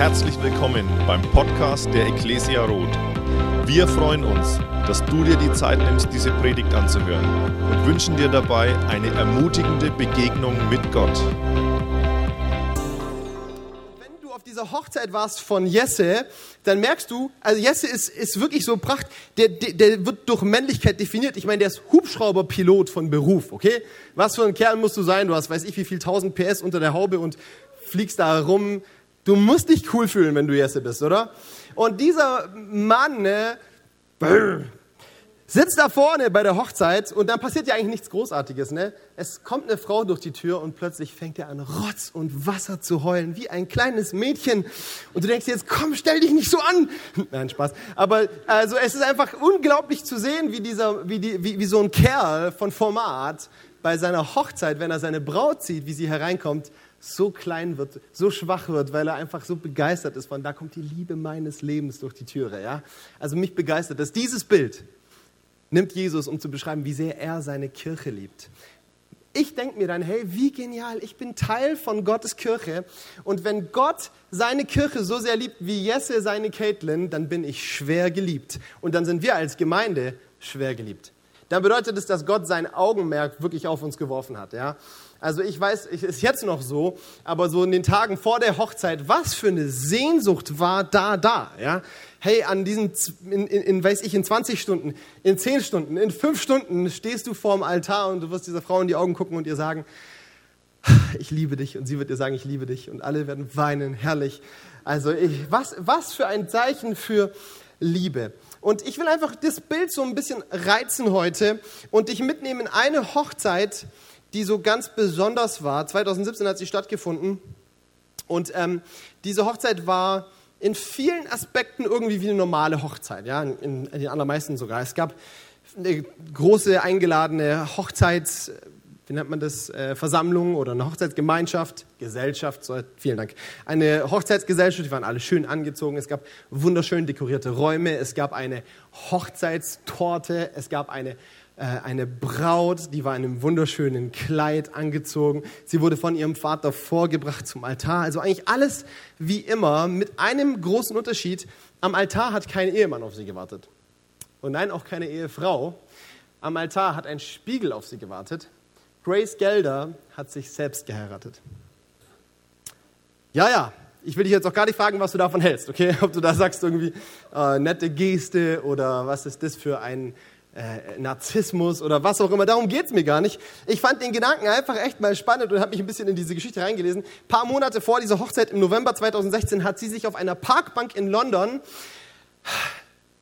Herzlich willkommen beim Podcast der Ecclesia Roth. Wir freuen uns, dass du dir die Zeit nimmst, diese Predigt anzuhören und wünschen dir dabei eine ermutigende Begegnung mit Gott. Wenn du auf dieser Hochzeit warst von Jesse, dann merkst du, also Jesse ist, ist wirklich so pracht, der, der, der wird durch Männlichkeit definiert. Ich meine, der ist Hubschrauberpilot von Beruf, okay? Was für ein Kerl musst du sein? Du hast, weiß ich, wie viel 1000 PS unter der Haube und fliegst da rum. Du musst dich cool fühlen, wenn du Jesse bist, oder? Und dieser Mann ne, sitzt da vorne bei der Hochzeit und dann passiert ja eigentlich nichts Großartiges. Ne? Es kommt eine Frau durch die Tür und plötzlich fängt er an, Rotz und Wasser zu heulen, wie ein kleines Mädchen. Und du denkst jetzt, komm, stell dich nicht so an. Nein, Spaß. Aber also es ist einfach unglaublich zu sehen, wie, dieser, wie, die, wie, wie so ein Kerl von Format bei seiner Hochzeit, wenn er seine Braut sieht, wie sie hereinkommt, so klein wird, so schwach wird, weil er einfach so begeistert ist von, da kommt die Liebe meines Lebens durch die Türe. Ja? Also mich begeistert das. Dieses Bild nimmt Jesus, um zu beschreiben, wie sehr er seine Kirche liebt. Ich denke mir dann, hey, wie genial, ich bin Teil von Gottes Kirche. Und wenn Gott seine Kirche so sehr liebt wie Jesse seine Caitlin, dann bin ich schwer geliebt. Und dann sind wir als Gemeinde schwer geliebt. Dann bedeutet es, dass Gott sein Augenmerk wirklich auf uns geworfen hat. Ja? Also ich weiß, es ist jetzt noch so, aber so in den Tagen vor der Hochzeit, was für eine Sehnsucht war da da, ja? Hey, an diesen, in, in, in, weiß ich, in 20 Stunden, in 10 Stunden, in 5 Stunden stehst du vorm Altar und du wirst dieser Frau in die Augen gucken und ihr sagen, ich liebe dich. Und sie wird dir sagen, ich liebe dich. Und alle werden weinen, herrlich. Also ich, was, was für ein Zeichen für Liebe. Und ich will einfach das Bild so ein bisschen reizen heute und dich mitnehmen in eine Hochzeit, die so ganz besonders war. 2017 hat sie stattgefunden. Und ähm, diese Hochzeit war in vielen Aspekten irgendwie wie eine normale Hochzeit, ja, in, in den allermeisten sogar. Es gab eine große eingeladene Hochzeits, wie nennt man das, äh, Versammlung oder eine Hochzeitsgemeinschaft, Gesellschaft, so, vielen Dank. Eine Hochzeitsgesellschaft, die waren alle schön angezogen, es gab wunderschön dekorierte Räume, es gab eine Hochzeitstorte, es gab eine äh, eine Braut, die war in einem wunderschönen Kleid angezogen. Sie wurde von ihrem Vater vorgebracht zum Altar. Also eigentlich alles wie immer, mit einem großen Unterschied. Am Altar hat kein Ehemann auf sie gewartet. Und nein, auch keine Ehefrau. Am Altar hat ein Spiegel auf sie gewartet. Grace Gelder hat sich selbst geheiratet. Ja, ja, ich will dich jetzt auch gar nicht fragen, was du davon hältst, okay? Ob du da sagst irgendwie äh, nette Geste oder was ist das für ein äh, Narzissmus oder was auch immer. Darum geht es mir gar nicht. Ich fand den Gedanken einfach echt mal spannend und habe mich ein bisschen in diese Geschichte reingelesen. Ein paar Monate vor dieser Hochzeit im November 2016 hat sie sich auf einer Parkbank in London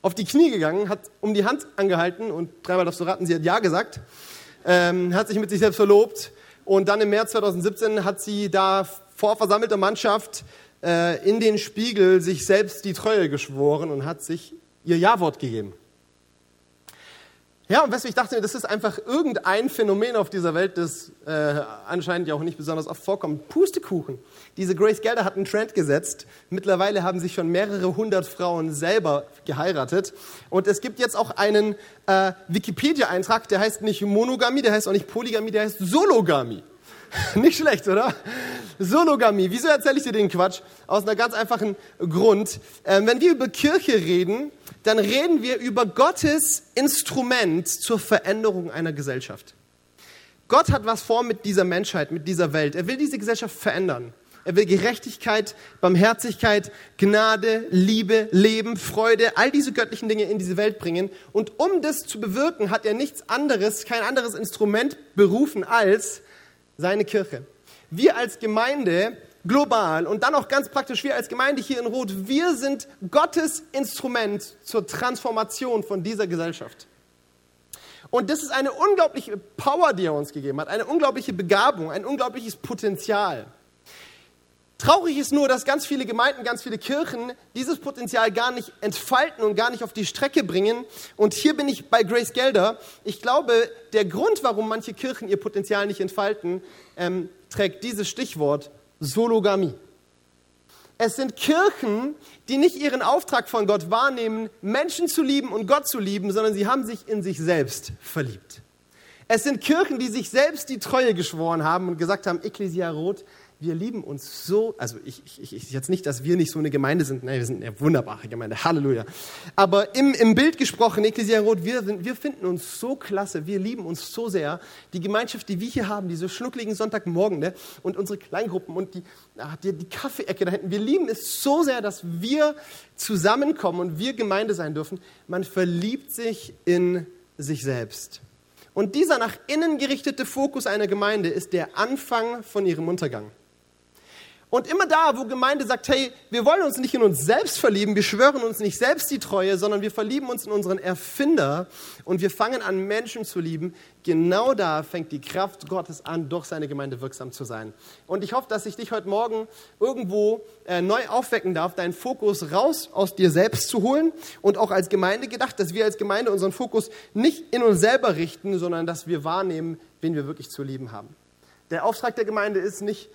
auf die Knie gegangen, hat um die Hand angehalten und dreimal darfst du raten, sie hat Ja gesagt, ähm, hat sich mit sich selbst verlobt und dann im März 2017 hat sie da vor versammelter Mannschaft äh, in den Spiegel sich selbst die Treue geschworen und hat sich ihr Ja-Wort gegeben. Ja, und du, ich dachte, das ist einfach irgendein Phänomen auf dieser Welt, das äh, anscheinend ja auch nicht besonders oft vorkommt. Pustekuchen. Diese Grace Gelder hat einen Trend gesetzt. Mittlerweile haben sich schon mehrere hundert Frauen selber geheiratet. Und es gibt jetzt auch einen äh, Wikipedia-Eintrag, der heißt nicht Monogamie, der heißt auch nicht Polygamie, der heißt Sologamie. nicht schlecht, oder? Sologamie. Wieso erzähle ich dir den Quatsch? Aus einem ganz einfachen Grund. Ähm, wenn wir über Kirche reden, dann reden wir über Gottes Instrument zur Veränderung einer Gesellschaft. Gott hat was vor mit dieser Menschheit, mit dieser Welt. Er will diese Gesellschaft verändern. Er will Gerechtigkeit, Barmherzigkeit, Gnade, Liebe, Leben, Freude, all diese göttlichen Dinge in diese Welt bringen. Und um das zu bewirken, hat er nichts anderes, kein anderes Instrument berufen als seine Kirche. Wir als Gemeinde global und dann auch ganz praktisch wir als Gemeinde hier in Rot, wir sind Gottes Instrument zur Transformation von dieser Gesellschaft. Und das ist eine unglaubliche Power, die er uns gegeben hat, eine unglaubliche Begabung, ein unglaubliches Potenzial. Traurig ist nur, dass ganz viele Gemeinden, ganz viele Kirchen dieses Potenzial gar nicht entfalten und gar nicht auf die Strecke bringen. Und hier bin ich bei Grace Gelder. Ich glaube, der Grund, warum manche Kirchen ihr Potenzial nicht entfalten, ähm, trägt dieses Stichwort Sologamie. Es sind Kirchen, die nicht ihren Auftrag von Gott wahrnehmen, Menschen zu lieben und Gott zu lieben, sondern sie haben sich in sich selbst verliebt. Es sind Kirchen, die sich selbst die Treue geschworen haben und gesagt haben, Ecclesia Rot, wir lieben uns so, also ich, ich, ich jetzt nicht, dass wir nicht so eine Gemeinde sind, nein, wir sind eine wunderbare Gemeinde, Halleluja. Aber im, im Bild gesprochen, Ecclesia Rot, wir, wir finden uns so klasse, wir lieben uns so sehr. Die Gemeinschaft, die wir hier haben, diese schnuckligen Sonntagmorgen ne, und unsere Kleingruppen und die, ach, die, die Kaffeeecke da hinten, wir lieben es so sehr, dass wir zusammenkommen und wir Gemeinde sein dürfen. Man verliebt sich in sich selbst. Und dieser nach innen gerichtete Fokus einer Gemeinde ist der Anfang von ihrem Untergang. Und immer da, wo Gemeinde sagt, hey, wir wollen uns nicht in uns selbst verlieben, wir schwören uns nicht selbst die Treue, sondern wir verlieben uns in unseren Erfinder und wir fangen an, Menschen zu lieben, genau da fängt die Kraft Gottes an, durch seine Gemeinde wirksam zu sein. Und ich hoffe, dass ich dich heute Morgen irgendwo äh, neu aufwecken darf, deinen Fokus raus aus dir selbst zu holen und auch als Gemeinde gedacht, dass wir als Gemeinde unseren Fokus nicht in uns selber richten, sondern dass wir wahrnehmen, wen wir wirklich zu lieben haben. Der Auftrag der Gemeinde ist nicht,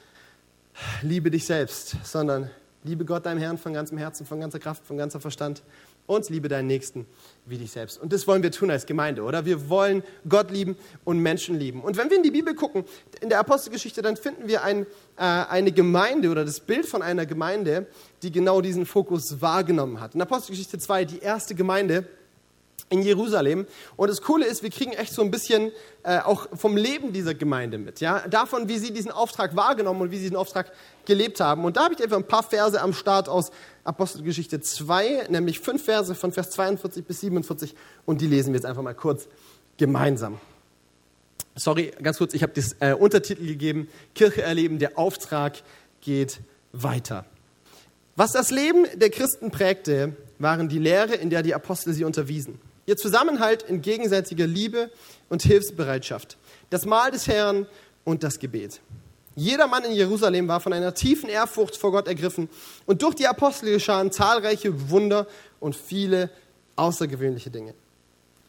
liebe dich selbst, sondern liebe Gott, deinem Herrn, von ganzem Herzen, von ganzer Kraft, von ganzer Verstand und liebe deinen Nächsten wie dich selbst. Und das wollen wir tun als Gemeinde, oder? Wir wollen Gott lieben und Menschen lieben. Und wenn wir in die Bibel gucken, in der Apostelgeschichte, dann finden wir ein, äh, eine Gemeinde oder das Bild von einer Gemeinde, die genau diesen Fokus wahrgenommen hat. In Apostelgeschichte 2, die erste Gemeinde, in Jerusalem. Und das Coole ist, wir kriegen echt so ein bisschen äh, auch vom Leben dieser Gemeinde mit. Ja? Davon, wie sie diesen Auftrag wahrgenommen und wie sie diesen Auftrag gelebt haben. Und da habe ich einfach ein paar Verse am Start aus Apostelgeschichte 2, nämlich fünf Verse von Vers 42 bis 47. Und die lesen wir jetzt einfach mal kurz gemeinsam. Sorry, ganz kurz, ich habe das äh, Untertitel gegeben, Kirche erleben, der Auftrag geht weiter. Was das Leben der Christen prägte, waren die Lehre, in der die Apostel sie unterwiesen. Ihr Zusammenhalt in gegenseitiger Liebe und Hilfsbereitschaft, das Mahl des Herrn und das Gebet. Jeder Mann in Jerusalem war von einer tiefen Ehrfurcht vor Gott ergriffen und durch die Apostel geschahen zahlreiche Wunder und viele außergewöhnliche Dinge.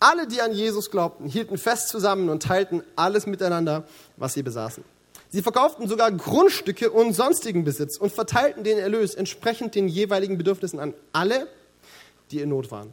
Alle, die an Jesus glaubten, hielten fest zusammen und teilten alles miteinander, was sie besaßen. Sie verkauften sogar Grundstücke und sonstigen Besitz und verteilten den Erlös entsprechend den jeweiligen Bedürfnissen an alle, die in Not waren.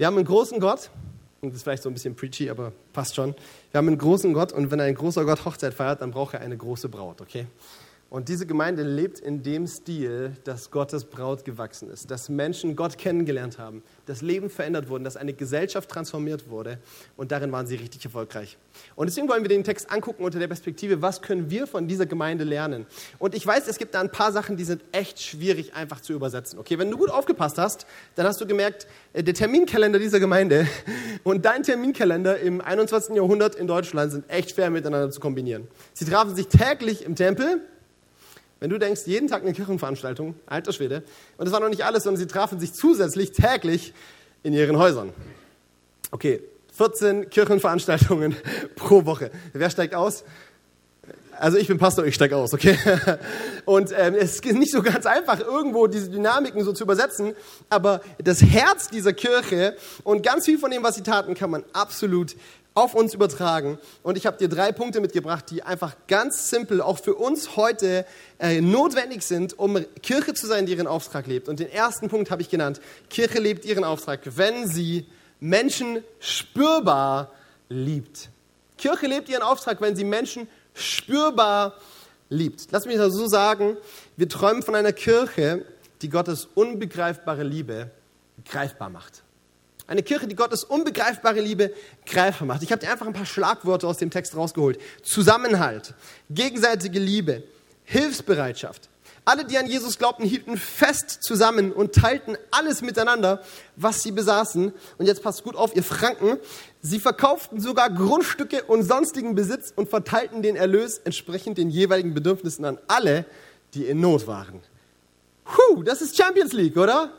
Wir haben einen großen Gott, und das ist vielleicht so ein bisschen preachy, aber passt schon. Wir haben einen großen Gott und wenn ein großer Gott Hochzeit feiert, dann braucht er eine große Braut, okay? Und diese Gemeinde lebt in dem Stil, dass Gottes Braut gewachsen ist, dass Menschen Gott kennengelernt haben, dass Leben verändert wurden, dass eine Gesellschaft transformiert wurde und darin waren sie richtig erfolgreich. Und deswegen wollen wir den Text angucken unter der Perspektive, was können wir von dieser Gemeinde lernen? Und ich weiß, es gibt da ein paar Sachen, die sind echt schwierig einfach zu übersetzen. Okay, wenn du gut aufgepasst hast, dann hast du gemerkt, äh, der Terminkalender dieser Gemeinde und dein Terminkalender im 21. Jahrhundert in Deutschland sind echt schwer miteinander zu kombinieren. Sie trafen sich täglich im Tempel wenn du denkst, jeden Tag eine Kirchenveranstaltung, alter Schwede, und das war noch nicht alles, sondern sie trafen sich zusätzlich täglich in ihren Häusern. Okay, 14 Kirchenveranstaltungen pro Woche. Wer steigt aus? Also ich bin Pastor, ich steige aus, okay? Und ähm, es ist nicht so ganz einfach, irgendwo diese Dynamiken so zu übersetzen, aber das Herz dieser Kirche und ganz viel von dem, was sie taten, kann man absolut auf uns übertragen. Und ich habe dir drei Punkte mitgebracht, die einfach ganz simpel auch für uns heute äh, notwendig sind, um Kirche zu sein, die ihren Auftrag lebt. Und den ersten Punkt habe ich genannt. Kirche lebt ihren Auftrag, wenn sie Menschen spürbar liebt. Kirche lebt ihren Auftrag, wenn sie Menschen spürbar liebt. Lass mich das so sagen, wir träumen von einer Kirche, die Gottes unbegreifbare Liebe greifbar macht. Eine Kirche, die Gottes unbegreifbare Liebe greifbar macht. Ich habe dir einfach ein paar Schlagworte aus dem Text rausgeholt. Zusammenhalt, gegenseitige Liebe, Hilfsbereitschaft. Alle, die an Jesus glaubten, hielten fest zusammen und teilten alles miteinander, was sie besaßen. Und jetzt passt gut auf, ihr Franken. Sie verkauften sogar Grundstücke und sonstigen Besitz und verteilten den Erlös entsprechend den jeweiligen Bedürfnissen an alle, die in Not waren. Puh, das ist Champions League, oder?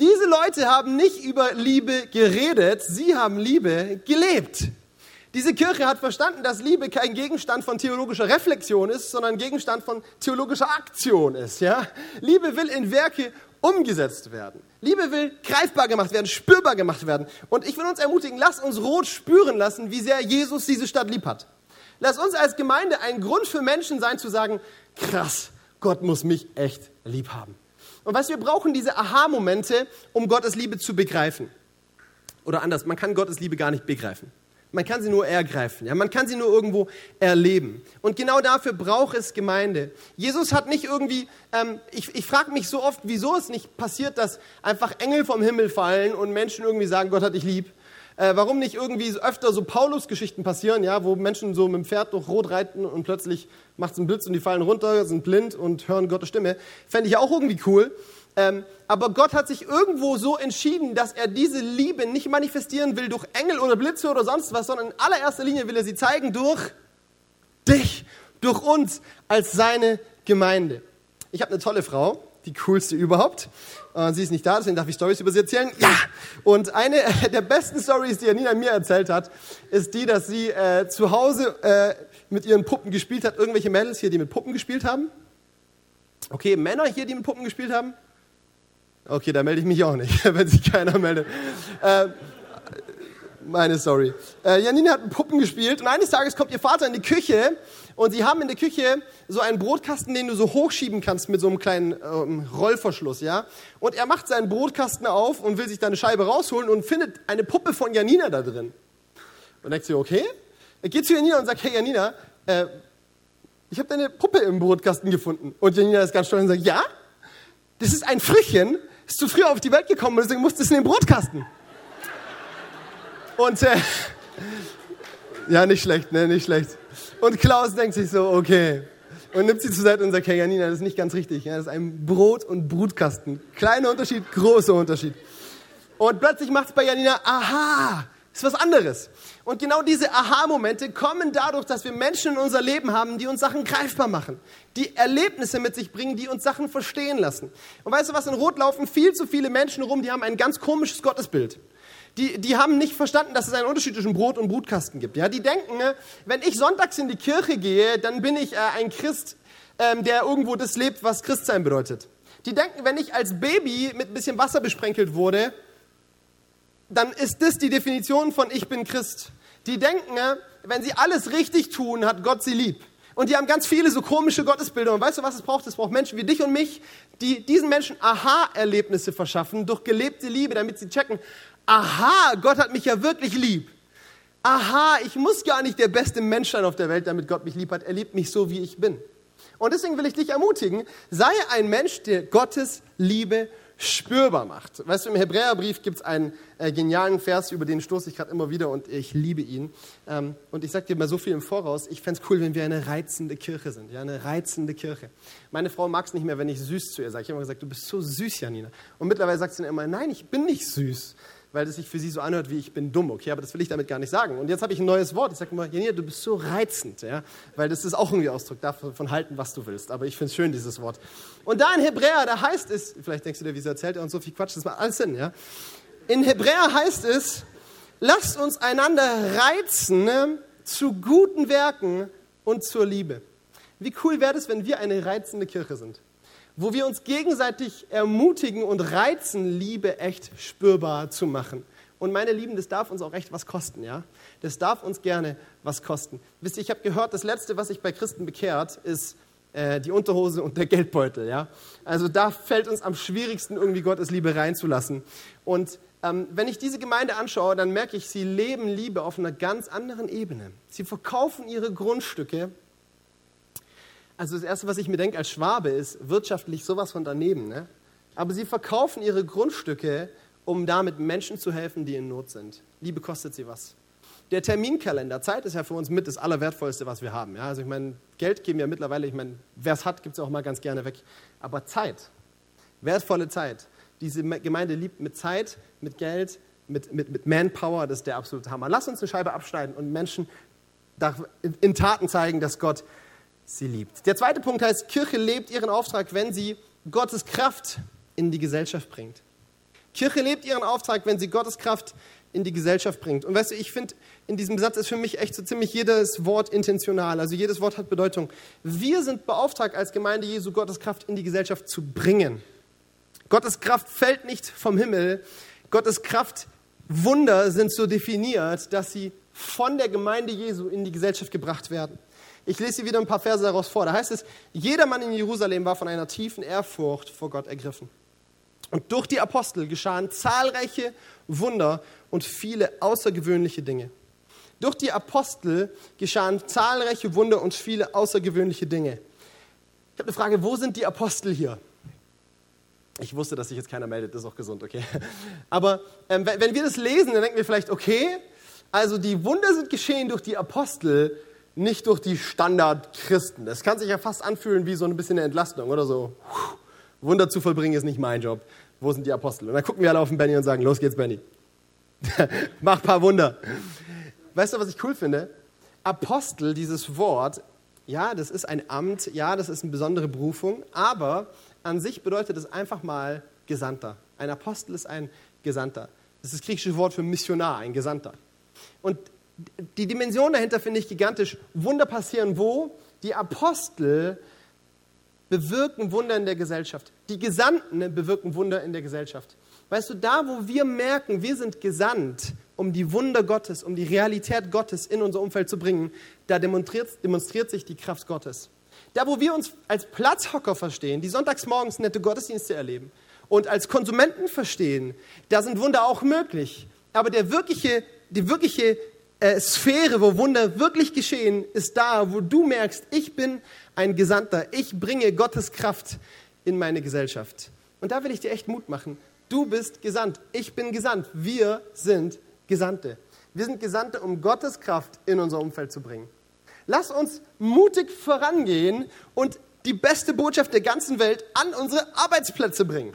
Diese Leute haben nicht über Liebe geredet, sie haben Liebe gelebt. Diese Kirche hat verstanden, dass Liebe kein Gegenstand von theologischer Reflexion ist, sondern Gegenstand von theologischer Aktion ist. Ja? Liebe will in Werke umgesetzt werden. Liebe will greifbar gemacht werden, spürbar gemacht werden. Und ich will uns ermutigen, lass uns rot spüren lassen, wie sehr Jesus diese Stadt lieb hat. Lass uns als Gemeinde ein Grund für Menschen sein, zu sagen, krass, Gott muss mich echt lieb haben. Und was wir brauchen, diese Aha-Momente, um Gottes Liebe zu begreifen. Oder anders, man kann Gottes Liebe gar nicht begreifen. Man kann sie nur ergreifen. Ja? Man kann sie nur irgendwo erleben. Und genau dafür braucht es Gemeinde. Jesus hat nicht irgendwie, ähm, ich, ich frage mich so oft, wieso es nicht passiert, dass einfach Engel vom Himmel fallen und Menschen irgendwie sagen, Gott hat dich lieb. Äh, warum nicht irgendwie öfter so Paulus-Geschichten passieren, ja, wo Menschen so mit dem Pferd durch Rot reiten und plötzlich macht es einen Blitz und die fallen runter, sind blind und hören Gottes Stimme. Fände ich auch irgendwie cool. Ähm, aber Gott hat sich irgendwo so entschieden, dass er diese Liebe nicht manifestieren will durch Engel oder Blitze oder sonst was, sondern in allererster Linie will er sie zeigen durch dich, durch uns als seine Gemeinde. Ich habe eine tolle Frau, die coolste überhaupt. Äh, sie ist nicht da, deswegen darf ich Stories über sie erzählen. Ja! Und eine der besten Stories, die Janina mir erzählt hat, ist die, dass sie äh, zu Hause äh, mit ihren Puppen gespielt hat. Irgendwelche Mädels hier, die mit Puppen gespielt haben. Okay, Männer hier, die mit Puppen gespielt haben. Okay, da melde ich mich auch nicht, wenn sich keiner meldet. Äh, meine Story. Äh, Janine hat mit Puppen gespielt und eines Tages kommt ihr Vater in die Küche und sie haben in der Küche so einen Brotkasten, den du so hochschieben kannst mit so einem kleinen ähm, Rollverschluss, ja. Und er macht seinen Brotkasten auf und will sich da eine Scheibe rausholen und findet eine Puppe von Janina da drin. Und denkt sich, okay. Er geht zu Janina und sagt, hey Janina, äh, ich habe deine Puppe im Brotkasten gefunden. Und Janina ist ganz stolz und sagt, ja, das ist ein Früchchen, ist zu früh auf die Welt gekommen und deswegen musste es in den Brotkasten. Und äh, ja, nicht schlecht, ne, nicht schlecht. Und Klaus denkt sich so, okay. Und nimmt sie zur Seite und sagt, hey Janina, das ist nicht ganz richtig. Ja, das ist ein Brot- und Brutkasten. Kleiner Unterschied, großer Unterschied. Und plötzlich macht es bei Janina, aha, ist was anderes. Und genau diese Aha-Momente kommen dadurch, dass wir Menschen in unser Leben haben, die uns Sachen greifbar machen, die Erlebnisse mit sich bringen, die uns Sachen verstehen lassen. Und weißt du was, in Rot laufen viel zu viele Menschen rum, die haben ein ganz komisches Gottesbild. Die, die haben nicht verstanden, dass es einen Unterschied zwischen Brot und Brutkasten gibt. Ja, die denken, ne, wenn ich sonntags in die Kirche gehe, dann bin ich äh, ein Christ, ähm, der irgendwo das lebt, was Christsein bedeutet. Die denken, wenn ich als Baby mit ein bisschen Wasser besprenkelt wurde, dann ist das die Definition von ich bin Christ. Die denken, wenn sie alles richtig tun, hat Gott sie lieb. Und die haben ganz viele so komische Gottesbilder. Und weißt du, was es braucht? Es braucht Menschen wie dich und mich, die diesen Menschen Aha-Erlebnisse verschaffen durch gelebte Liebe, damit sie checken, aha, Gott hat mich ja wirklich lieb. Aha, ich muss gar nicht der beste Mensch sein auf der Welt, damit Gott mich lieb hat. Er liebt mich so, wie ich bin. Und deswegen will ich dich ermutigen, sei ein Mensch, der Gottes Liebe spürbar macht. Weißt du, im Hebräerbrief gibt es einen äh, genialen Vers, über den stoße ich gerade immer wieder und ich liebe ihn. Ähm, und ich sage dir mal so viel im Voraus, ich fände es cool, wenn wir eine reizende Kirche sind. Ja, eine reizende Kirche. Meine Frau mag es nicht mehr, wenn ich süß zu ihr sage. Ich habe immer gesagt, du bist so süß, Janina. Und mittlerweile sagt sie dann immer, nein, ich bin nicht süß weil es sich für sie so anhört, wie ich bin dumm. Okay, aber das will ich damit gar nicht sagen. Und jetzt habe ich ein neues Wort. Ich sage immer, Janina, du bist so reizend, ja, weil das ist auch irgendwie Ausdruck davon halten, was du willst. Aber ich finde es schön, dieses Wort. Und da in Hebräer, da heißt es, vielleicht denkst du dir, wieso erzählt er uns so viel Quatsch, das macht alles Sinn, ja. In Hebräer heißt es, lasst uns einander reizen ne, zu guten Werken und zur Liebe. Wie cool wäre es, wenn wir eine reizende Kirche sind? Wo wir uns gegenseitig ermutigen und reizen, Liebe echt spürbar zu machen. Und meine Lieben, das darf uns auch echt was kosten, ja? Das darf uns gerne was kosten. Wisst ihr, ich habe gehört, das Letzte, was sich bei Christen bekehrt, ist äh, die Unterhose und der Geldbeutel, ja? Also da fällt uns am schwierigsten, irgendwie Gottes Liebe reinzulassen. Und ähm, wenn ich diese Gemeinde anschaue, dann merke ich, sie leben Liebe auf einer ganz anderen Ebene. Sie verkaufen ihre Grundstücke also das Erste, was ich mir denke als Schwabe, ist wirtschaftlich sowas von daneben. Ne? Aber sie verkaufen ihre Grundstücke, um damit Menschen zu helfen, die in Not sind. Liebe kostet sie was. Der Terminkalender, Zeit ist ja für uns mit das Allerwertvollste, was wir haben. Ja? Also ich meine, Geld geben wir mittlerweile, ich meine, wer es hat, gibt es auch mal ganz gerne weg. Aber Zeit, wertvolle Zeit. Diese Gemeinde liebt mit Zeit, mit Geld, mit, mit, mit Manpower, das ist der absolute Hammer. Lass uns eine Scheibe abschneiden und Menschen in Taten zeigen, dass Gott sie liebt. Der zweite Punkt heißt, Kirche lebt ihren Auftrag, wenn sie Gottes Kraft in die Gesellschaft bringt. Kirche lebt ihren Auftrag, wenn sie Gottes Kraft in die Gesellschaft bringt. Und weißt du, ich finde, in diesem Satz ist für mich echt so ziemlich jedes Wort intentional. Also jedes Wort hat Bedeutung. Wir sind beauftragt, als Gemeinde Jesu Gottes Kraft in die Gesellschaft zu bringen. Gottes Kraft fällt nicht vom Himmel. Gottes Kraft, Wunder sind so definiert, dass sie von der Gemeinde Jesu in die Gesellschaft gebracht werden. Ich lese hier wieder ein paar Verse daraus vor. Da heißt es, jeder Mann in Jerusalem war von einer tiefen Ehrfurcht vor Gott ergriffen. Und durch die Apostel geschahen zahlreiche Wunder und viele außergewöhnliche Dinge. Durch die Apostel geschahen zahlreiche Wunder und viele außergewöhnliche Dinge. Ich habe eine Frage, wo sind die Apostel hier? Ich wusste, dass sich jetzt keiner meldet, das ist auch gesund, okay? Aber ähm, wenn wir das lesen, dann denken wir vielleicht, okay, also die Wunder sind geschehen durch die Apostel, nicht durch die Standardchristen. Das kann sich ja fast anfühlen wie so ein bisschen eine Entlastung oder so. Wunder zu vollbringen ist nicht mein Job. Wo sind die Apostel? Und dann gucken wir alle auf den Benny und sagen, los geht's, Benny. Mach paar Wunder. Weißt du, was ich cool finde? Apostel, dieses Wort, ja, das ist ein Amt, ja, das ist eine besondere Berufung, aber an sich bedeutet es einfach mal Gesandter. Ein Apostel ist ein Gesandter. Das ist das griechische Wort für Missionar, ein Gesandter. Und die Dimension dahinter finde ich gigantisch. Wunder passieren wo? Die Apostel bewirken Wunder in der Gesellschaft. Die Gesandten bewirken Wunder in der Gesellschaft. Weißt du, da wo wir merken, wir sind gesandt, um die Wunder Gottes, um die Realität Gottes in unser Umfeld zu bringen, da demonstriert, demonstriert sich die Kraft Gottes. Da wo wir uns als Platzhocker verstehen, die sonntags morgens nette Gottesdienste erleben und als Konsumenten verstehen, da sind Wunder auch möglich. Aber der wirkliche, die wirkliche äh, Sphäre, wo Wunder wirklich geschehen, ist da, wo du merkst, ich bin ein Gesandter, ich bringe Gottes Kraft in meine Gesellschaft. Und da will ich dir echt Mut machen. Du bist gesandt, ich bin gesandt, wir sind Gesandte. Wir sind Gesandte, um Gottes Kraft in unser Umfeld zu bringen. Lass uns mutig vorangehen und die beste Botschaft der ganzen Welt an unsere Arbeitsplätze bringen.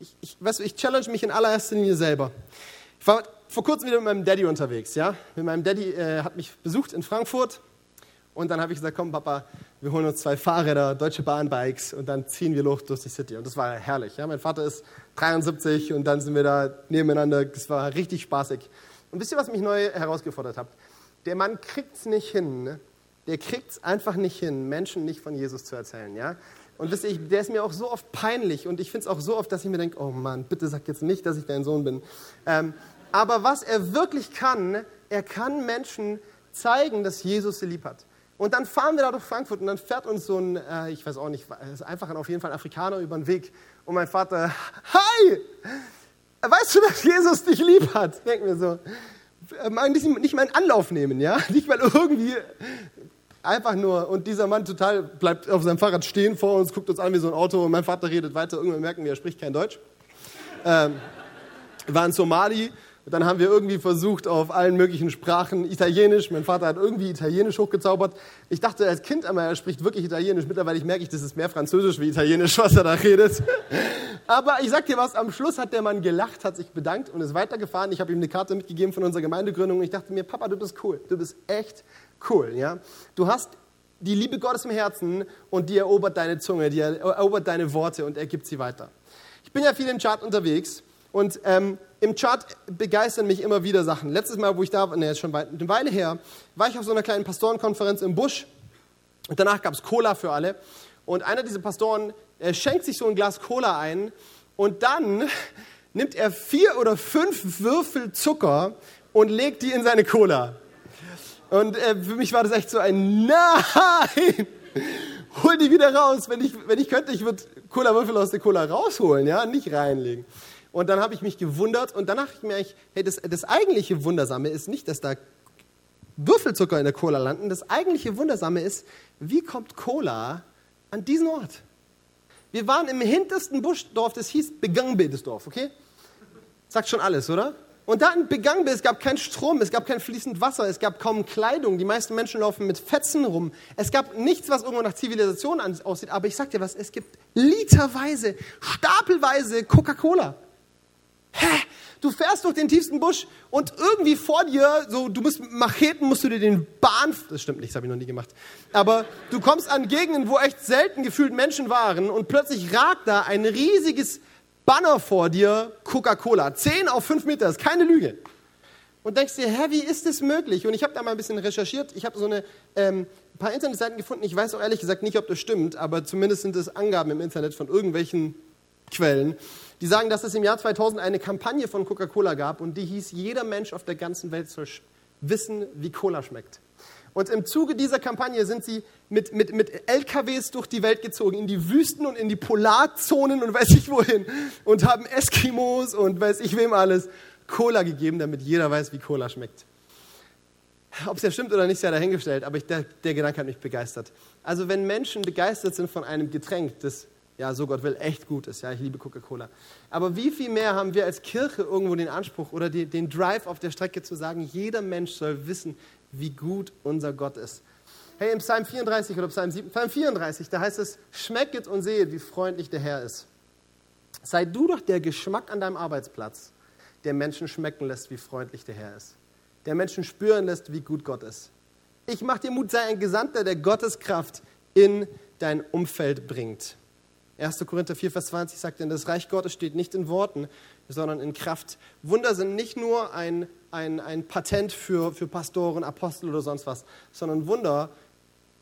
Ich, ich, weißt du, ich challenge mich in allererster Linie selber. Ich war vor kurzem wieder mit meinem Daddy unterwegs. Ja? Mit meinem Daddy äh, hat mich besucht in Frankfurt. Und dann habe ich gesagt, komm Papa, wir holen uns zwei Fahrräder, Deutsche Bahnbikes und dann ziehen wir los durch die City. Und das war herrlich. Ja? Mein Vater ist 73 und dann sind wir da nebeneinander. Das war richtig spaßig. Und wisst ihr, was mich neu herausgefordert hat? Der Mann kriegt es nicht hin. Ne? Der kriegt es einfach nicht hin, Menschen nicht von Jesus zu erzählen. Ja? Und wisst ihr, der ist mir auch so oft peinlich und ich finde es auch so oft, dass ich mir denke, oh Mann, bitte sag jetzt nicht, dass ich dein Sohn bin. Ähm, aber was er wirklich kann, er kann Menschen zeigen, dass Jesus sie lieb hat. Und dann fahren wir da durch Frankfurt und dann fährt uns so ein, äh, ich weiß auch nicht, ist einfach auf jeden Fall ein Afrikaner über den Weg. Und mein Vater, hi, weißt du, dass Jesus dich lieb hat? Denken wir so. Äh, nicht, nicht mal einen Anlauf nehmen, ja? Nicht mal irgendwie, einfach nur. Und dieser Mann total bleibt auf seinem Fahrrad stehen vor uns, guckt uns an wie so ein Auto und mein Vater redet weiter. Irgendwann merken wir, er spricht kein Deutsch. Ähm, war in Somali und dann haben wir irgendwie versucht, auf allen möglichen Sprachen Italienisch. Mein Vater hat irgendwie Italienisch hochgezaubert. Ich dachte als Kind einmal, er spricht wirklich Italienisch. Mittlerweile merke ich, das ist mehr Französisch wie Italienisch, was er da redet. Aber ich sag dir was, am Schluss hat der Mann gelacht, hat sich bedankt und ist weitergefahren. Ich habe ihm eine Karte mitgegeben von unserer Gemeindegründung und ich dachte mir, Papa, du bist cool. Du bist echt cool. Ja? Du hast die Liebe Gottes im Herzen und die erobert deine Zunge, die erobert deine Worte und er gibt sie weiter. Ich bin ja viel im Chat unterwegs und ähm, im Chart begeistern mich immer wieder Sachen. Letztes Mal, wo ich da war, ne, ist schon eine Weile her, war ich auf so einer kleinen Pastorenkonferenz im Busch. Und danach gab es Cola für alle. Und einer dieser Pastoren äh, schenkt sich so ein Glas Cola ein. Und dann nimmt er vier oder fünf Würfel Zucker und legt die in seine Cola. Und äh, für mich war das echt so ein Nein! Hol die wieder raus. Wenn ich, wenn ich könnte, ich würde Cola-Würfel aus der Cola rausholen, ja, nicht reinlegen. Und dann habe ich mich gewundert und danach ich mir, hey, das, das eigentliche Wundersame ist nicht, dass da Würfelzucker in der Cola landen. Das eigentliche Wundersame ist, wie kommt Cola an diesen Ort? Wir waren im hintersten Buschdorf, das hieß Begangbe, das Dorf, okay? Sagt schon alles, oder? Und da in Begangbe, es gab keinen Strom, es gab kein fließend Wasser, es gab kaum Kleidung, die meisten Menschen laufen mit Fetzen rum. Es gab nichts, was irgendwo nach Zivilisation aussieht, aber ich sag dir was, es gibt literweise, stapelweise Coca-Cola. Hä? Du fährst durch den tiefsten Busch und irgendwie vor dir, so, du musst Macheten, musst du dir den Bahn, das stimmt nicht, das habe ich noch nie gemacht, aber du kommst an Gegenden, wo echt selten gefühlt Menschen waren und plötzlich ragt da ein riesiges Banner vor dir, Coca-Cola. 10 auf 5 Meter, ist keine Lüge. Und denkst dir, hä, wie ist das möglich? Und ich habe da mal ein bisschen recherchiert. Ich habe so eine, ähm, ein paar Internetseiten gefunden. Ich weiß auch ehrlich gesagt nicht, ob das stimmt, aber zumindest sind es Angaben im Internet von irgendwelchen Quellen, die sagen, dass es im Jahr 2000 eine Kampagne von Coca-Cola gab und die hieß, jeder Mensch auf der ganzen Welt soll wissen, wie Cola schmeckt. Und im Zuge dieser Kampagne sind sie mit, mit, mit LKWs durch die Welt gezogen, in die Wüsten und in die Polarzonen und weiß ich wohin. Und haben Eskimos und weiß ich wem alles Cola gegeben, damit jeder weiß, wie Cola schmeckt. Ob es ja stimmt oder nicht, sei dahingestellt, aber ich, der, der Gedanke hat mich begeistert. Also wenn Menschen begeistert sind von einem Getränk, das ja, so Gott will, echt gut ist. Ja, ich liebe Coca-Cola. Aber wie viel mehr haben wir als Kirche irgendwo den Anspruch oder die, den Drive auf der Strecke zu sagen, jeder Mensch soll wissen, wie gut unser Gott ist. Hey, im Psalm 34 oder Psalm, 7, Psalm 34, da heißt es, schmecket und sehet, wie freundlich der Herr ist. Sei du doch der Geschmack an deinem Arbeitsplatz, der Menschen schmecken lässt, wie freundlich der Herr ist. Der Menschen spüren lässt, wie gut Gott ist. Ich mache dir Mut, sei ein Gesandter, der Gottes Kraft in dein Umfeld bringt. 1. Korinther 4, Vers 20 sagt, denn das Reich Gottes steht nicht in Worten, sondern in Kraft. Wunder sind nicht nur ein, ein, ein Patent für, für Pastoren, Apostel oder sonst was, sondern Wunder,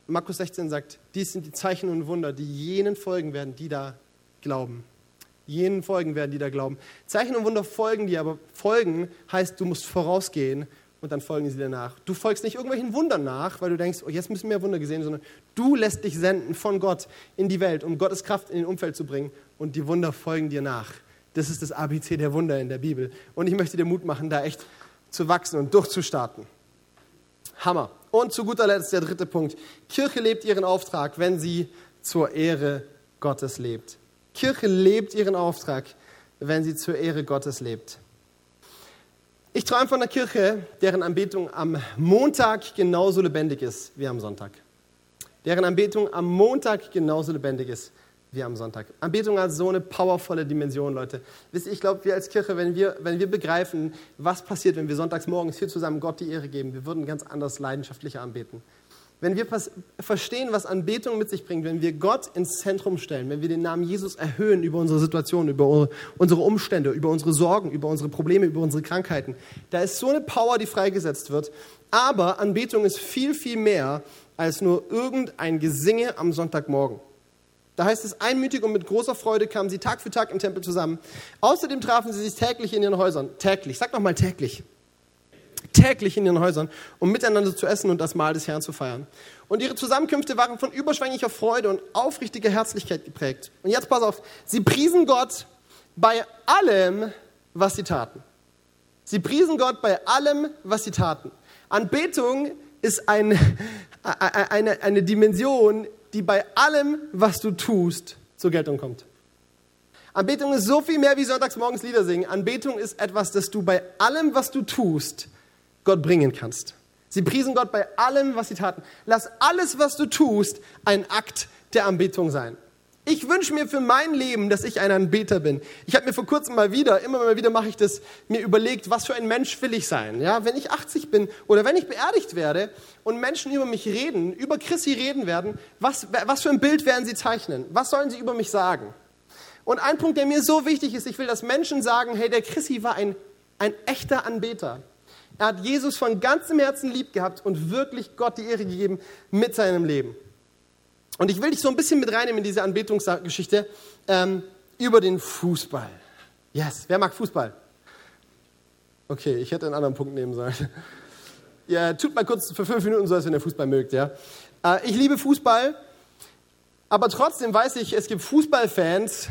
Markus 16 sagt, dies sind die Zeichen und Wunder, die jenen folgen werden, die da glauben. Jenen folgen werden, die da glauben. Zeichen und Wunder folgen dir, aber folgen heißt, du musst vorausgehen und dann folgen sie dir nach. Du folgst nicht irgendwelchen Wundern nach, weil du denkst, oh, jetzt müssen mehr Wunder gesehen, sondern du lässt dich senden von Gott in die Welt, um Gottes Kraft in den Umfeld zu bringen und die Wunder folgen dir nach. Das ist das ABC der Wunder in der Bibel. Und ich möchte dir Mut machen, da echt zu wachsen und durchzustarten. Hammer. Und zu guter Letzt der dritte Punkt. Kirche lebt ihren Auftrag, wenn sie zur Ehre Gottes lebt. Kirche lebt ihren Auftrag, wenn sie zur Ehre Gottes lebt. Ich träume von einer Kirche, deren Anbetung am Montag genauso lebendig ist wie am Sonntag. Deren Anbetung am Montag genauso lebendig ist wie am Sonntag. Anbetung hat so eine powervolle Dimension, Leute. Wisst ihr, ich glaube, wir als Kirche, wenn wir, wenn wir begreifen, was passiert, wenn wir sonntags morgens hier zusammen Gott die Ehre geben, wir würden ganz anders leidenschaftlicher anbeten wenn wir verstehen, was Anbetung mit sich bringt, wenn wir Gott ins Zentrum stellen, wenn wir den Namen Jesus erhöhen über unsere Situation, über unsere Umstände, über unsere Sorgen, über unsere Probleme, über unsere Krankheiten, da ist so eine Power, die freigesetzt wird. Aber Anbetung ist viel, viel mehr als nur irgendein Gesinge am Sonntagmorgen. Da heißt es, einmütig und mit großer Freude kamen sie Tag für Tag im Tempel zusammen. Außerdem trafen sie sich täglich in ihren Häusern. Täglich, sag noch mal täglich täglich in ihren Häusern, um miteinander zu essen und das Mahl des Herrn zu feiern. Und ihre Zusammenkünfte waren von überschwänglicher Freude und aufrichtiger Herzlichkeit geprägt. Und jetzt pass auf, sie priesen Gott bei allem, was sie taten. Sie priesen Gott bei allem, was sie taten. Anbetung ist ein, eine, eine Dimension, die bei allem, was du tust, zur Geltung kommt. Anbetung ist so viel mehr wie sonntags morgens Lieder singen. Anbetung ist etwas, das du bei allem, was du tust, Gott bringen kannst. Sie priesen Gott bei allem, was sie taten. Lass alles, was du tust, ein Akt der Anbetung sein. Ich wünsche mir für mein Leben, dass ich ein Anbeter bin. Ich habe mir vor kurzem mal wieder, immer mal wieder mache ich das, mir überlegt, was für ein Mensch will ich sein. Ja, wenn ich 80 bin oder wenn ich beerdigt werde und Menschen über mich reden, über Chrissy reden werden, was, was für ein Bild werden sie zeichnen? Was sollen sie über mich sagen? Und ein Punkt, der mir so wichtig ist, ich will, dass Menschen sagen, hey, der Chrissy war ein, ein echter Anbeter. Er hat Jesus von ganzem Herzen lieb gehabt und wirklich Gott die Ehre gegeben mit seinem Leben. Und ich will dich so ein bisschen mit reinnehmen in diese Anbetungsgeschichte ähm, über den Fußball. Yes, wer mag Fußball? Okay, ich hätte einen anderen Punkt nehmen sollen. Ja, tut mal kurz für fünf Minuten so, als wenn ihr Fußball mögt. Ja? Äh, ich liebe Fußball, aber trotzdem weiß ich, es gibt Fußballfans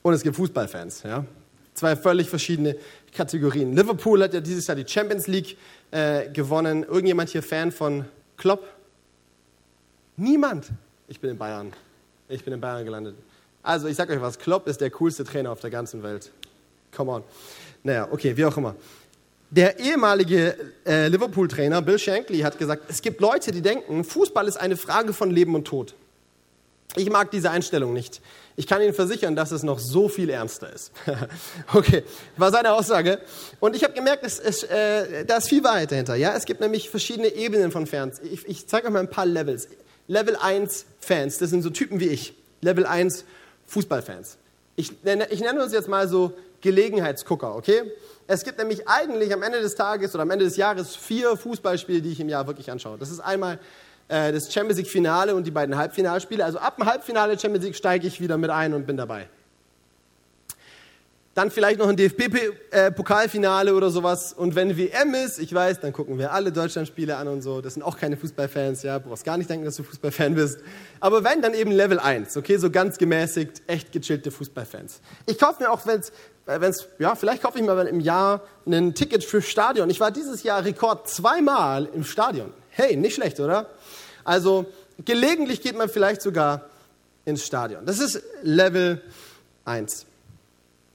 und es gibt Fußballfans. Ja? Zwei völlig verschiedene Kategorien. Liverpool hat ja dieses Jahr die Champions League äh, gewonnen. Irgendjemand hier Fan von Klopp? Niemand. Ich bin in Bayern. Ich bin in Bayern gelandet. Also, ich sag euch was: Klopp ist der coolste Trainer auf der ganzen Welt. Come on. Naja, okay, wie auch immer. Der ehemalige äh, Liverpool-Trainer Bill Shankly hat gesagt: Es gibt Leute, die denken, Fußball ist eine Frage von Leben und Tod. Ich mag diese Einstellung nicht. Ich kann Ihnen versichern, dass es noch so viel ernster ist. okay, war seine Aussage. Und ich habe gemerkt, es, es, äh, da ist viel Wahrheit dahinter. Ja? Es gibt nämlich verschiedene Ebenen von Fans. Ich, ich zeige euch mal ein paar Levels. Level 1 Fans, das sind so Typen wie ich. Level 1 Fußballfans. Ich nenne, ich nenne uns jetzt mal so Gelegenheitsgucker, okay? Es gibt nämlich eigentlich am Ende des Tages oder am Ende des Jahres vier Fußballspiele, die ich im Jahr wirklich anschaue. Das ist einmal äh, das Champions League Finale und die beiden Halbfinalspiele. Also ab dem Halbfinale Champions League steige ich wieder mit ein und bin dabei. Dann vielleicht noch ein DFB-Pokalfinale äh, oder sowas. Und wenn WM ist, ich weiß, dann gucken wir alle Deutschlandspiele an und so. Das sind auch keine Fußballfans, ja. Brauchst gar nicht denken, dass du Fußballfan bist. Aber wenn, dann eben Level 1, okay? So ganz gemäßigt, echt gechillte Fußballfans. Ich kaufe mir auch, wenn es, äh, ja, vielleicht kaufe ich mir im Jahr ein Ticket für Stadion. Ich war dieses Jahr Rekord zweimal im Stadion. Hey, nicht schlecht, oder? Also, gelegentlich geht man vielleicht sogar ins Stadion. Das ist Level 1.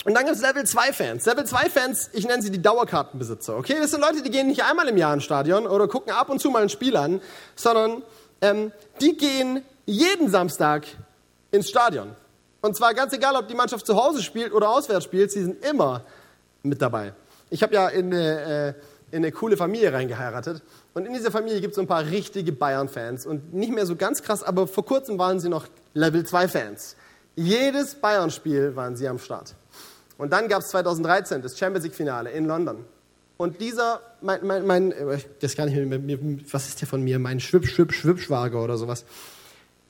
Und dann gibt es Level 2 Fans. Level 2 Fans, ich nenne sie die Dauerkartenbesitzer. Okay, das sind Leute, die gehen nicht einmal im Jahr ins Stadion oder gucken ab und zu mal ein Spiel an, sondern ähm, die gehen jeden Samstag ins Stadion. Und zwar ganz egal, ob die Mannschaft zu Hause spielt oder auswärts spielt, sie sind immer mit dabei. Ich habe ja in eine, äh, in eine coole Familie reingeheiratet und in dieser Familie gibt es so ein paar richtige Bayern-Fans und nicht mehr so ganz krass, aber vor kurzem waren sie noch Level 2 Fans. Jedes Bayern-Spiel waren sie am Start. Und dann gab es 2013 das Champions League-Finale in London. Und dieser, mein, mein, mein das gar nicht mehr, was ist der von mir, mein Schwipp, Schwipp, Schwippschwager oder sowas,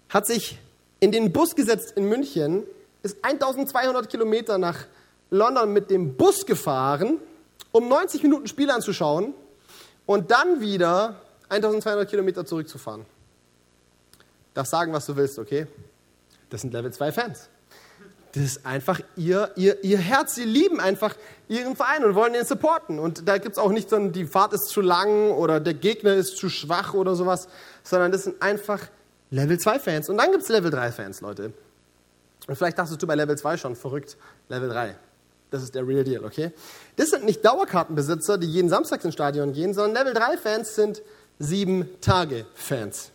hat sich in den Bus gesetzt in München, ist 1200 Kilometer nach London mit dem Bus gefahren, um 90 Minuten Spiel anzuschauen und dann wieder 1200 Kilometer zurückzufahren. Darf sagen, was du willst, okay? Das sind Level 2 Fans. Das ist einfach ihr, ihr, ihr Herz. Sie lieben einfach ihren Verein und wollen den supporten. Und da gibt es auch nicht so, die Fahrt ist zu lang oder der Gegner ist zu schwach oder sowas, sondern das sind einfach Level 2 Fans. Und dann gibt es Level 3 Fans, Leute. Und vielleicht dachtest du bei Level 2 schon, verrückt, Level 3. Das ist der Real Deal, okay? Das sind nicht Dauerkartenbesitzer, die jeden Samstag ins Stadion gehen, sondern Level 3 Fans sind sieben Tage Fans.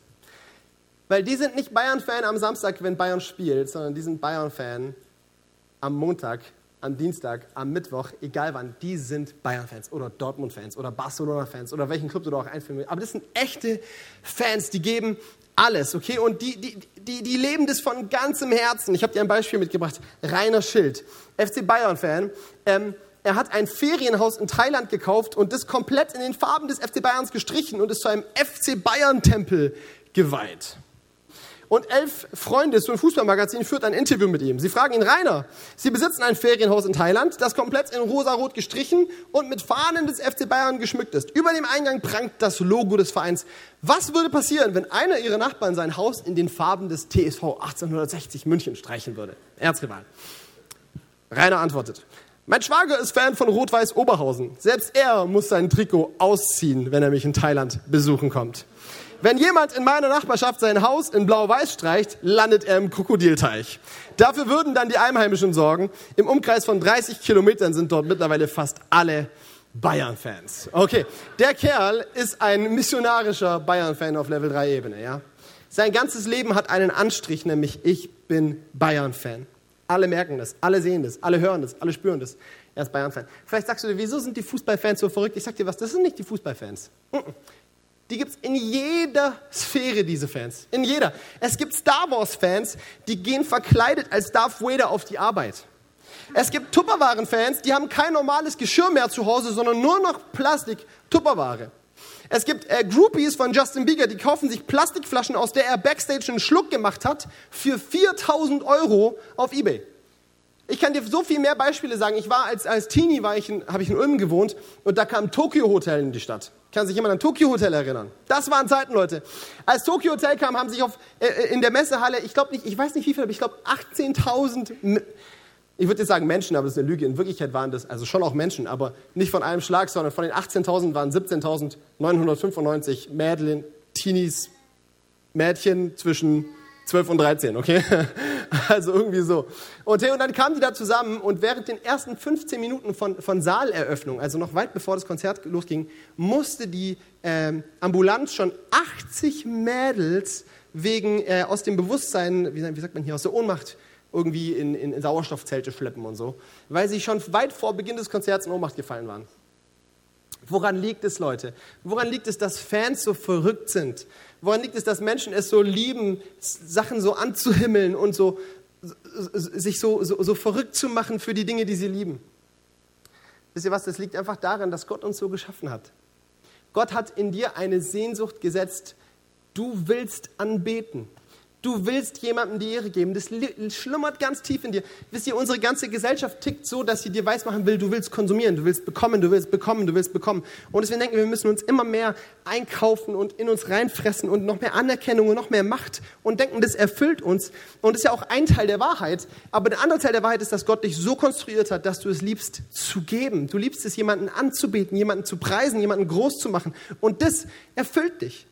Weil die sind nicht Bayern-Fan am Samstag, wenn Bayern spielt, sondern die sind Bayern-Fan am Montag, am Dienstag, am Mittwoch, egal wann, die sind Bayern-Fans oder Dortmund-Fans oder Barcelona-Fans oder welchen Club du da auch einführen willst. Aber das sind echte Fans, die geben alles, okay? Und die, die, die, die leben das von ganzem Herzen. Ich habe dir ein Beispiel mitgebracht. Rainer Schild, FC Bayern-Fan. Ähm, er hat ein Ferienhaus in Thailand gekauft und das komplett in den Farben des FC Bayerns gestrichen und ist zu einem FC Bayern-Tempel geweiht. Und elf Freunde, so ein Fußballmagazin, führt ein Interview mit ihm. Sie fragen ihn, Rainer, Sie besitzen ein Ferienhaus in Thailand, das komplett in rosarot gestrichen und mit Fahnen des FC Bayern geschmückt ist. Über dem Eingang prangt das Logo des Vereins. Was würde passieren, wenn einer Ihrer Nachbarn sein Haus in den Farben des TSV 1860 München streichen würde? Erzrival. Rainer antwortet, mein Schwager ist Fan von Rot-Weiß Oberhausen. Selbst er muss sein Trikot ausziehen, wenn er mich in Thailand besuchen kommt. Wenn jemand in meiner Nachbarschaft sein Haus in blau-weiß streicht, landet er im Krokodilteich. Dafür würden dann die Einheimischen sorgen. Im Umkreis von 30 Kilometern sind dort mittlerweile fast alle Bayern-Fans. Okay, der Kerl ist ein missionarischer Bayern-Fan auf Level 3 Ebene, ja. Sein ganzes Leben hat einen Anstrich, nämlich ich bin Bayern-Fan. Alle merken das, alle sehen das, alle hören das, alle spüren das. Er ist Bayern-Fan. Vielleicht sagst du dir, wieso sind die Fußballfans so verrückt? Ich sag dir was, das sind nicht die Fußballfans. Die gibt es in jeder Sphäre, diese Fans. In jeder. Es gibt Star Wars-Fans, die gehen verkleidet als Darth Vader auf die Arbeit. Es gibt Tupperwaren-Fans, die haben kein normales Geschirr mehr zu Hause, sondern nur noch Plastik-Tupperware. Es gibt äh, Groupies von Justin Bieber, die kaufen sich Plastikflaschen, aus der er Backstage einen Schluck gemacht hat, für 4000 Euro auf Ebay. Ich kann dir so viel mehr Beispiele sagen. Ich war als, als Teenie, habe ich in Ulm gewohnt und da kam Tokyo Hotel in die Stadt. Kann sich jemand an Tokyo Hotel erinnern? Das waren Zeiten, Leute. Als Tokyo Hotel kam, haben sich auf, äh, äh in der Messehalle, ich glaube nicht, ich weiß nicht wie viel, aber ich glaube 18.000, ich würde jetzt sagen Menschen, aber das ist eine Lüge. In Wirklichkeit waren das also schon auch Menschen, aber nicht von einem Schlag, sondern von den 18.000 waren 17.995 Mädchen, Teenies, Mädchen zwischen 12 und 13, okay? Also irgendwie so. Und, und dann kamen die da zusammen und während den ersten 15 Minuten von, von Saaleröffnung, also noch weit bevor das Konzert losging, musste die ähm, Ambulanz schon 80 Mädels wegen äh, aus dem Bewusstsein, wie, wie, sagt man hier, aus der Ohnmacht irgendwie in, in Sauerstoffzelte schleppen und so, weil sie schon weit vor Beginn des Konzerts in Ohnmacht gefallen waren. Woran liegt es, Leute? Woran liegt es, dass Fans so verrückt sind? Woran liegt es, dass Menschen es so lieben, Sachen so anzuhimmeln und so sich so, so, so verrückt zu machen für die Dinge, die sie lieben. Wisst ihr was, das liegt einfach daran, dass Gott uns so geschaffen hat. Gott hat in dir eine Sehnsucht gesetzt, du willst anbeten. Du willst jemandem die Ehre geben. Das schlummert ganz tief in dir. Wisst ihr, unsere ganze Gesellschaft tickt so, dass sie dir weismachen will, du willst konsumieren, du willst bekommen, du willst bekommen, du willst bekommen. Und deswegen denken wir, wir müssen uns immer mehr einkaufen und in uns reinfressen und noch mehr Anerkennung und noch mehr Macht und denken, das erfüllt uns. Und das ist ja auch ein Teil der Wahrheit. Aber der andere Teil der Wahrheit ist, dass Gott dich so konstruiert hat, dass du es liebst zu geben. Du liebst es, jemanden anzubeten, jemanden zu preisen, jemanden groß zu machen. Und das erfüllt dich.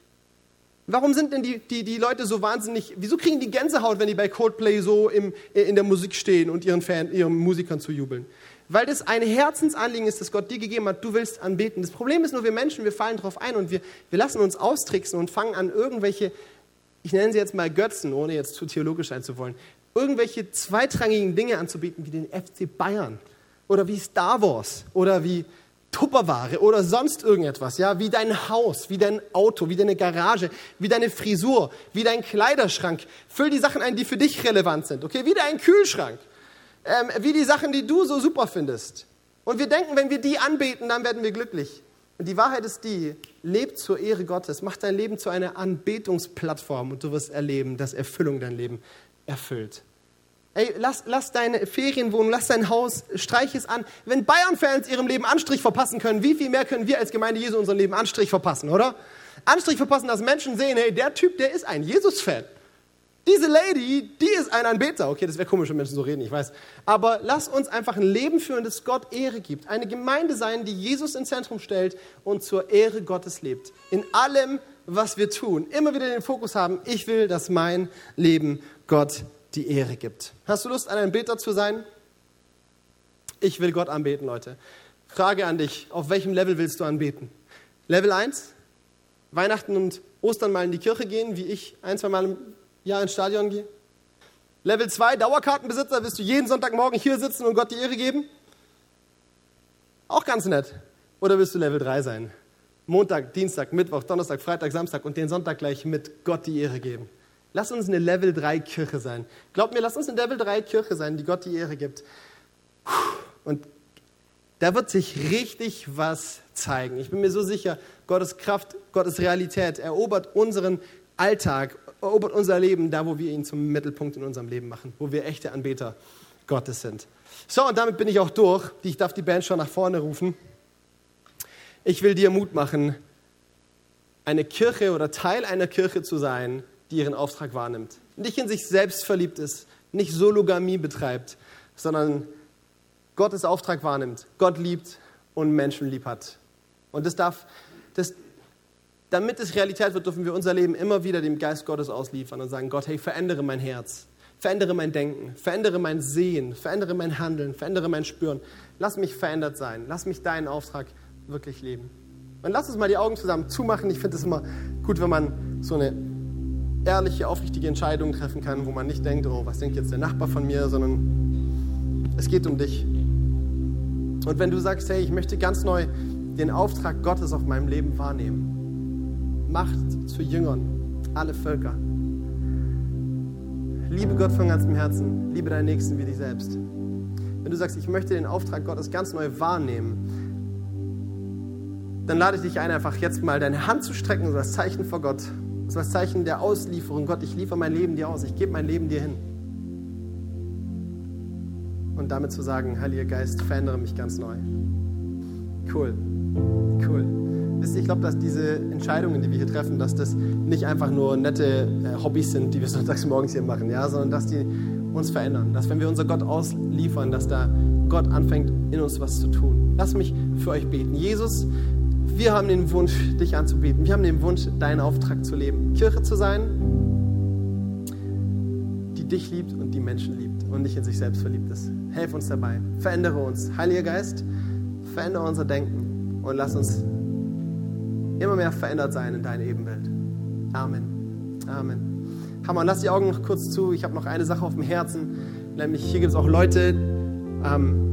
Warum sind denn die, die, die Leute so wahnsinnig, wieso kriegen die Gänsehaut, wenn die bei Coldplay so im, in der Musik stehen und ihren, Fan, ihren Musikern zu jubeln? Weil das ein Herzensanliegen ist, das Gott dir gegeben hat, du willst anbeten. Das Problem ist nur, wir Menschen, wir fallen darauf ein und wir, wir lassen uns austricksen und fangen an, irgendwelche, ich nenne sie jetzt mal Götzen, ohne jetzt zu theologisch sein zu wollen, irgendwelche zweitrangigen Dinge anzubieten, wie den FC Bayern oder wie Star Wars oder wie Tupperware oder sonst irgendetwas, ja, wie dein Haus, wie dein Auto, wie deine Garage, wie deine Frisur, wie dein Kleiderschrank. Füll die Sachen ein, die für dich relevant sind, okay? Wie dein Kühlschrank, ähm, wie die Sachen, die du so super findest. Und wir denken, wenn wir die anbeten, dann werden wir glücklich. Und die Wahrheit ist die, leb zur Ehre Gottes, mach dein Leben zu einer Anbetungsplattform und du wirst erleben, dass Erfüllung dein Leben erfüllt. Ey, lass, lass deine Ferienwohnung, lass dein Haus, streich es an. Wenn Bayern-Fans ihrem Leben Anstrich verpassen können, wie viel mehr können wir als Gemeinde Jesu unserem Leben Anstrich verpassen, oder? Anstrich verpassen, dass Menschen sehen, hey, der Typ, der ist ein Jesus-Fan. Diese Lady, die ist ein Anbeter. Okay, das wäre komisch, wenn Menschen so reden, ich weiß. Aber lass uns einfach ein Leben führen, das Gott Ehre gibt. Eine Gemeinde sein, die Jesus ins Zentrum stellt und zur Ehre Gottes lebt. In allem, was wir tun. Immer wieder den Fokus haben, ich will, dass mein Leben Gott die Ehre gibt. Hast du Lust, ein Anbeter zu sein? Ich will Gott anbeten, Leute. Frage an dich, auf welchem Level willst du anbeten? Level 1, Weihnachten und Ostern mal in die Kirche gehen, wie ich ein, zwei Mal im Jahr ins Stadion gehe. Level 2, Dauerkartenbesitzer, willst du jeden Sonntagmorgen hier sitzen und Gott die Ehre geben? Auch ganz nett. Oder willst du Level 3 sein? Montag, Dienstag, Mittwoch, Donnerstag, Freitag, Samstag und den Sonntag gleich mit Gott die Ehre geben. Lass uns eine Level 3 Kirche sein. Glaub mir, lass uns eine Level 3 Kirche sein, die Gott die Ehre gibt. Und da wird sich richtig was zeigen. Ich bin mir so sicher, Gottes Kraft, Gottes Realität erobert unseren Alltag, erobert unser Leben, da wo wir ihn zum Mittelpunkt in unserem Leben machen, wo wir echte Anbeter Gottes sind. So, und damit bin ich auch durch. Ich darf die Band schon nach vorne rufen. Ich will dir Mut machen, eine Kirche oder Teil einer Kirche zu sein, die ihren Auftrag wahrnimmt. Nicht in sich selbst verliebt ist, nicht Sologamie betreibt, sondern Gottes Auftrag wahrnimmt, Gott liebt und Menschen lieb hat. Und das darf, das, damit es Realität wird, dürfen wir unser Leben immer wieder dem Geist Gottes ausliefern und sagen, Gott, hey, verändere mein Herz, verändere mein Denken, verändere mein Sehen, verändere mein Handeln, verändere mein Spüren. Lass mich verändert sein, lass mich deinen Auftrag wirklich leben. Und lass uns mal die Augen zusammen zumachen. Ich finde es immer gut, wenn man so eine ehrliche, aufrichtige Entscheidungen treffen kann, wo man nicht denkt, oh, was denkt jetzt der Nachbar von mir, sondern es geht um dich. Und wenn du sagst, hey, ich möchte ganz neu den Auftrag Gottes auf meinem Leben wahrnehmen, Macht zu Jüngern, alle Völker. Liebe Gott von ganzem Herzen, liebe deinen Nächsten wie dich selbst. Wenn du sagst, ich möchte den Auftrag Gottes ganz neu wahrnehmen, dann lade ich dich ein, einfach jetzt mal deine Hand zu strecken, so als Zeichen vor Gott das ist das Zeichen der Auslieferung. Gott, ich liefere mein Leben dir aus. Ich gebe mein Leben dir hin. Und damit zu sagen, Heiliger Geist, verändere mich ganz neu. Cool. Cool. Wisst ihr, ich glaube, dass diese Entscheidungen, die wir hier treffen, dass das nicht einfach nur nette äh, Hobbys sind, die wir sonntags morgens hier machen, ja, sondern dass die uns verändern. Dass wenn wir unser Gott ausliefern, dass da Gott anfängt, in uns was zu tun. Lass mich für euch beten. Jesus, wir haben den Wunsch, dich anzubeten. Wir haben den Wunsch, deinen Auftrag zu leben. Kirche zu sein, die dich liebt und die Menschen liebt und nicht in sich selbst verliebt ist. Helf uns dabei. Verändere uns. Heiliger Geist, verändere unser Denken und lass uns immer mehr verändert sein in deine Ebenwelt. Amen. Amen. Hammer, lass die Augen noch kurz zu. Ich habe noch eine Sache auf dem Herzen. Nämlich hier gibt es auch Leute, ähm,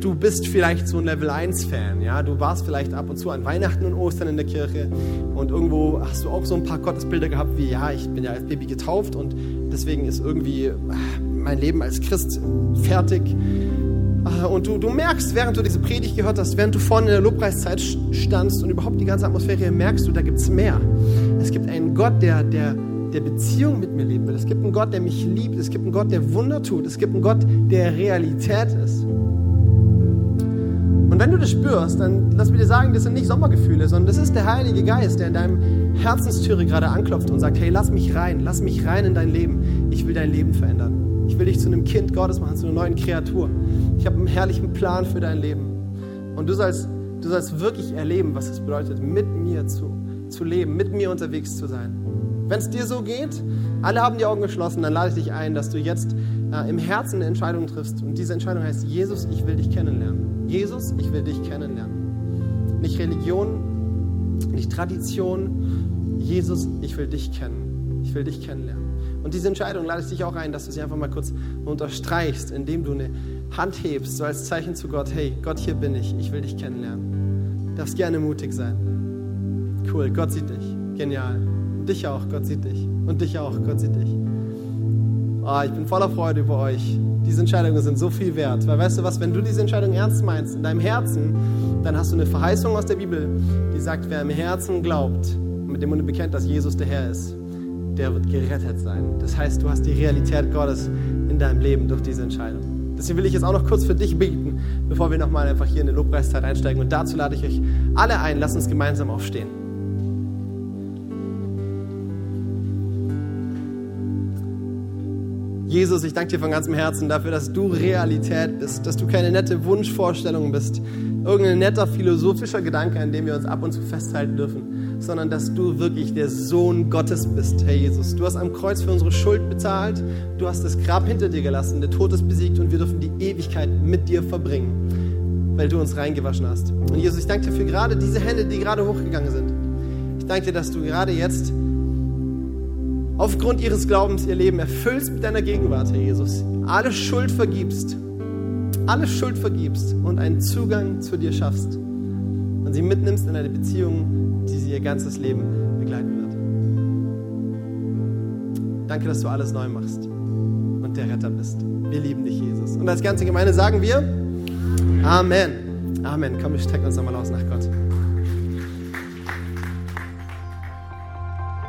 du bist vielleicht so ein Level 1-Fan, ja, du warst vielleicht ab und zu an Weihnachten und Ostern in der Kirche und irgendwo hast du auch so ein paar Gottesbilder gehabt wie, ja, ich bin ja als Baby getauft und deswegen ist irgendwie, mein Leben als Christ fertig. Äh, und du, du merkst, während du diese Predigt gehört hast, während du vorne in der Lobpreiszeit standst und überhaupt die ganze Atmosphäre, merkst du, da gibt es mehr. Es gibt einen Gott, der, der, der Beziehung mit mir leben will. Es gibt einen Gott, der mich liebt. Es gibt einen Gott, der Wunder tut. Es gibt einen Gott, der Realität ist. Und wenn du das spürst, dann lass mir dir sagen, das sind nicht Sommergefühle, sondern das ist der Heilige Geist, der in deinem Herzenstüre gerade anklopft und sagt, hey, lass mich rein, lass mich rein in dein Leben. Ich will dein Leben verändern. Ich will dich zu einem Kind Gottes machen, zu einer neuen Kreatur. Ich habe einen herrlichen Plan für dein Leben. Und du sollst, du sollst wirklich erleben, was es bedeutet, mit mir zu, zu leben, mit mir unterwegs zu sein. Wenn es dir so geht, alle haben die Augen geschlossen, dann lade ich dich ein, dass du jetzt äh, im Herzen eine Entscheidung triffst. Und diese Entscheidung heißt, Jesus, ich will dich kennenlernen. Jesus, ich will dich kennenlernen. Nicht Religion, nicht Tradition. Jesus, ich will dich kennen. Ich will dich kennenlernen. Und diese Entscheidung lade ich dich auch ein, dass du sie einfach mal kurz unterstreichst, indem du eine Hand hebst, so als Zeichen zu Gott, hey, Gott, hier bin ich, ich will dich kennenlernen. Du darfst gerne mutig sein. Cool, Gott sieht dich. Genial. Dich auch, Gott sieht dich. Und dich auch, Gott sieht dich. Oh, ich bin voller Freude über euch. Diese Entscheidungen sind so viel wert. Weil weißt du was, wenn du diese Entscheidung ernst meinst, in deinem Herzen, dann hast du eine Verheißung aus der Bibel, die sagt, wer im Herzen glaubt und mit dem Munde bekennt, dass Jesus der Herr ist, der wird gerettet sein. Das heißt, du hast die Realität Gottes in deinem Leben durch diese Entscheidung. Deswegen will ich jetzt auch noch kurz für dich beten, bevor wir nochmal einfach hier in eine Lobpreiszeit einsteigen. Und dazu lade ich euch alle ein, lasst uns gemeinsam aufstehen. Jesus, ich danke dir von ganzem Herzen dafür, dass du Realität bist, dass du keine nette Wunschvorstellung bist, irgendein netter philosophischer Gedanke, an dem wir uns ab und zu festhalten dürfen, sondern dass du wirklich der Sohn Gottes bist, Herr Jesus. Du hast am Kreuz für unsere Schuld bezahlt, du hast das Grab hinter dir gelassen, der Tod ist besiegt und wir dürfen die Ewigkeit mit dir verbringen, weil du uns reingewaschen hast. Und Jesus, ich danke dir für gerade diese Hände, die gerade hochgegangen sind. Ich danke dir, dass du gerade jetzt aufgrund ihres Glaubens ihr Leben erfüllst mit deiner Gegenwart, Herr Jesus. Alle Schuld vergibst, alle Schuld vergibst und einen Zugang zu dir schaffst. Und sie mitnimmst in eine Beziehung, die sie ihr ganzes Leben begleiten wird. Danke, dass du alles neu machst und der Retter bist. Wir lieben dich, Jesus. Und als ganze Gemeinde sagen wir Amen. Amen. Komm, wir strecken uns nochmal aus nach Gott.